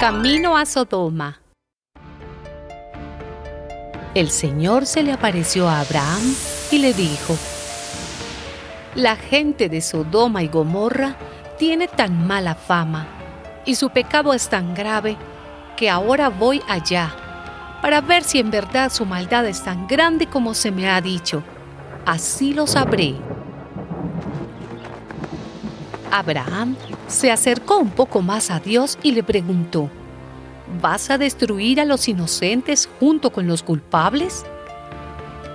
Camino a Sodoma. El Señor se le apareció a Abraham y le dijo, La gente de Sodoma y Gomorra tiene tan mala fama y su pecado es tan grave que ahora voy allá para ver si en verdad su maldad es tan grande como se me ha dicho. Así lo sabré. Abraham se acercó un poco más a Dios y le preguntó, ¿vas a destruir a los inocentes junto con los culpables?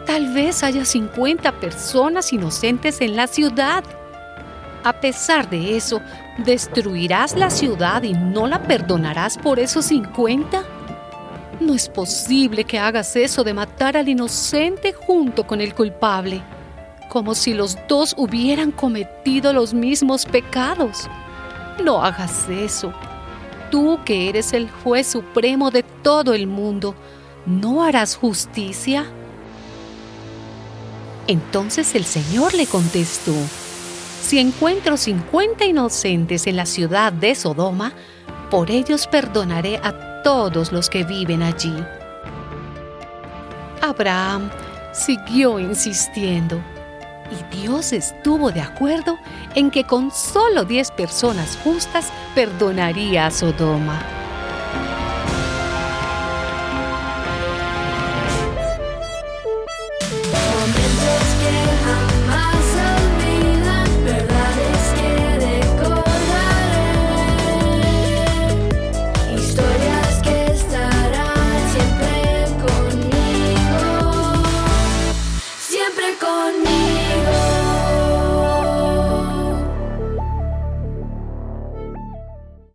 Tal vez haya 50 personas inocentes en la ciudad. A pesar de eso, ¿destruirás la ciudad y no la perdonarás por esos 50? No es posible que hagas eso de matar al inocente junto con el culpable como si los dos hubieran cometido los mismos pecados. No hagas eso. Tú que eres el juez supremo de todo el mundo, ¿no harás justicia? Entonces el Señor le contestó, si encuentro cincuenta inocentes en la ciudad de Sodoma, por ellos perdonaré a todos los que viven allí. Abraham siguió insistiendo y Dios estuvo de acuerdo en que con solo 10 personas justas perdonaría a Sodoma.